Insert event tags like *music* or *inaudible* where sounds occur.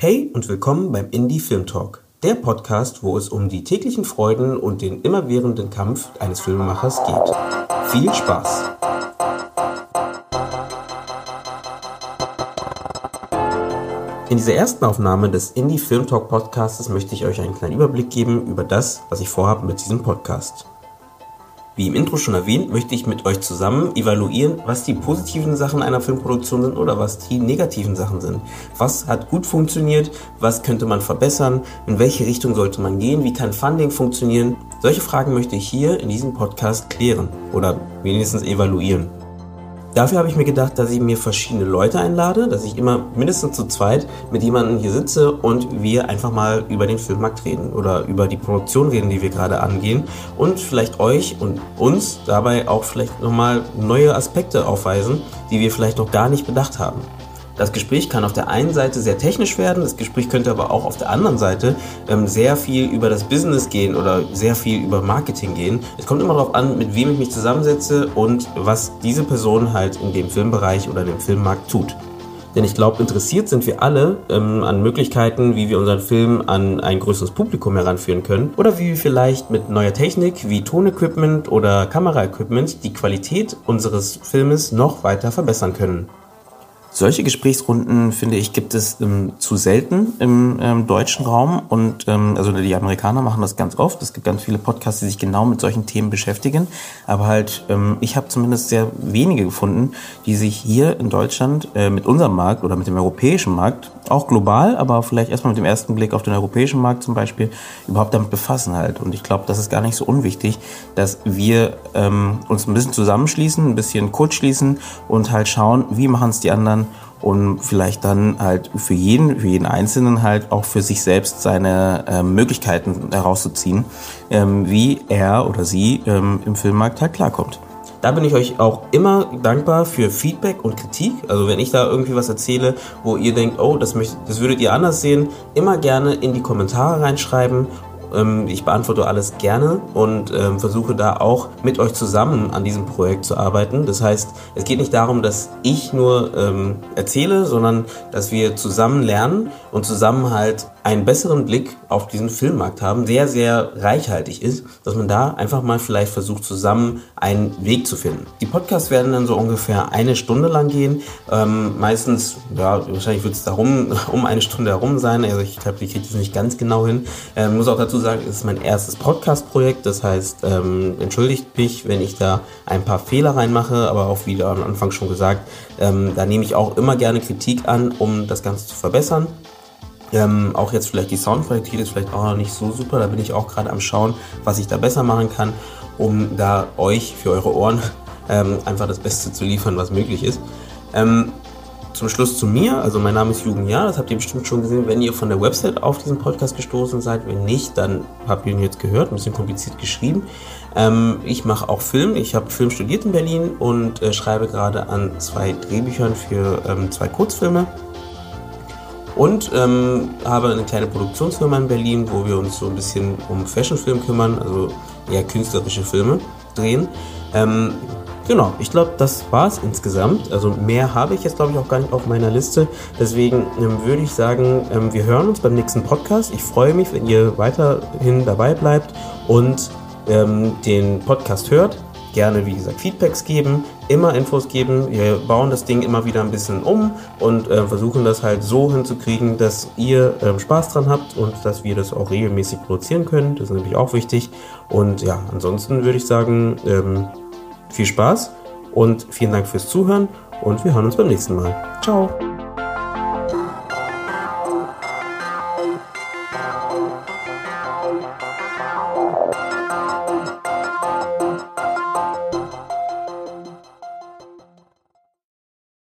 Hey und willkommen beim Indie Film Talk, der Podcast, wo es um die täglichen Freuden und den immerwährenden Kampf eines Filmemachers geht. Viel Spaß! In dieser ersten Aufnahme des Indie Film Talk Podcasts möchte ich euch einen kleinen Überblick geben über das, was ich vorhabe mit diesem Podcast. Wie im Intro schon erwähnt, möchte ich mit euch zusammen evaluieren, was die positiven Sachen einer Filmproduktion sind oder was die negativen Sachen sind. Was hat gut funktioniert, was könnte man verbessern, in welche Richtung sollte man gehen, wie kann Funding funktionieren. Solche Fragen möchte ich hier in diesem Podcast klären oder wenigstens evaluieren. Dafür habe ich mir gedacht, dass ich mir verschiedene Leute einlade, dass ich immer mindestens zu zweit mit jemandem hier sitze und wir einfach mal über den Filmmarkt reden oder über die Produktion reden, die wir gerade angehen und vielleicht euch und uns dabei auch vielleicht nochmal neue Aspekte aufweisen, die wir vielleicht noch gar nicht bedacht haben. Das Gespräch kann auf der einen Seite sehr technisch werden, das Gespräch könnte aber auch auf der anderen Seite ähm, sehr viel über das Business gehen oder sehr viel über Marketing gehen. Es kommt immer darauf an, mit wem ich mich zusammensetze und was diese Person halt in dem Filmbereich oder dem Filmmarkt tut. Denn ich glaube, interessiert sind wir alle ähm, an Möglichkeiten, wie wir unseren Film an ein größeres Publikum heranführen können oder wie wir vielleicht mit neuer Technik wie Tonequipment oder Kameraequipment die Qualität unseres Filmes noch weiter verbessern können. Solche Gesprächsrunden, finde ich, gibt es ähm, zu selten im ähm, deutschen Raum. Und ähm, also die Amerikaner machen das ganz oft. Es gibt ganz viele Podcasts, die sich genau mit solchen Themen beschäftigen. Aber halt, ähm, ich habe zumindest sehr wenige gefunden, die sich hier in Deutschland äh, mit unserem Markt oder mit dem europäischen Markt, auch global, aber vielleicht erstmal mit dem ersten Blick auf den europäischen Markt zum Beispiel, überhaupt damit befassen halt. Und ich glaube, das ist gar nicht so unwichtig, dass wir ähm, uns ein bisschen zusammenschließen, ein bisschen kurz schließen und halt schauen, wie machen es die anderen und vielleicht dann halt für jeden, für jeden Einzelnen halt auch für sich selbst seine äh, Möglichkeiten herauszuziehen, ähm, wie er oder sie ähm, im Filmmarkt halt klarkommt. Da bin ich euch auch immer dankbar für Feedback und Kritik. Also wenn ich da irgendwie was erzähle, wo ihr denkt, oh, das, möcht, das würdet ihr anders sehen, immer gerne in die Kommentare reinschreiben ich beantworte alles gerne und ähm, versuche da auch mit euch zusammen an diesem Projekt zu arbeiten. Das heißt, es geht nicht darum, dass ich nur ähm, erzähle, sondern dass wir zusammen lernen und zusammen halt einen besseren Blick auf diesen Filmmarkt haben, der sehr reichhaltig ist, dass man da einfach mal vielleicht versucht, zusammen einen Weg zu finden. Die Podcasts werden dann so ungefähr eine Stunde lang gehen. Ähm, meistens, ja, wahrscheinlich wird es darum *laughs* um eine Stunde herum sein. Also ich glaube, ich kriege das nicht ganz genau hin. Ähm, muss auch dazu sagen, es ist mein erstes Podcast-Projekt. Das heißt, ähm, entschuldigt mich, wenn ich da ein paar Fehler reinmache, aber auch wie am Anfang schon gesagt, ähm, da nehme ich auch immer gerne Kritik an, um das Ganze zu verbessern. Ähm, auch jetzt vielleicht die Soundqualität ist vielleicht auch noch nicht so super. Da bin ich auch gerade am Schauen, was ich da besser machen kann, um da euch für eure Ohren *laughs* ähm, einfach das Beste zu liefern, was möglich ist. Ähm, zum Schluss zu mir, also mein Name ist Jugend Jahr, das habt ihr bestimmt schon gesehen, wenn ihr von der Website auf diesen Podcast gestoßen seid. Wenn nicht, dann habt ihr ihn jetzt gehört, ein bisschen kompliziert geschrieben. Ähm, ich mache auch Film, ich habe Film studiert in Berlin und äh, schreibe gerade an zwei Drehbüchern für ähm, zwei Kurzfilme und ähm, habe eine kleine Produktionsfirma in Berlin, wo wir uns so ein bisschen um Fashionfilm kümmern, also eher künstlerische Filme drehen. Ähm, genau, ich glaube, das war es insgesamt. Also mehr habe ich jetzt, glaube ich, auch gar nicht auf meiner Liste. Deswegen ähm, würde ich sagen, ähm, wir hören uns beim nächsten Podcast. Ich freue mich, wenn ihr weiterhin dabei bleibt und ähm, den Podcast hört gerne, wie gesagt, Feedbacks geben, immer Infos geben. Wir bauen das Ding immer wieder ein bisschen um und äh, versuchen das halt so hinzukriegen, dass ihr äh, Spaß dran habt und dass wir das auch regelmäßig produzieren können. Das ist natürlich auch wichtig. Und ja, ansonsten würde ich sagen, ähm, viel Spaß und vielen Dank fürs Zuhören und wir hören uns beim nächsten Mal. Ciao!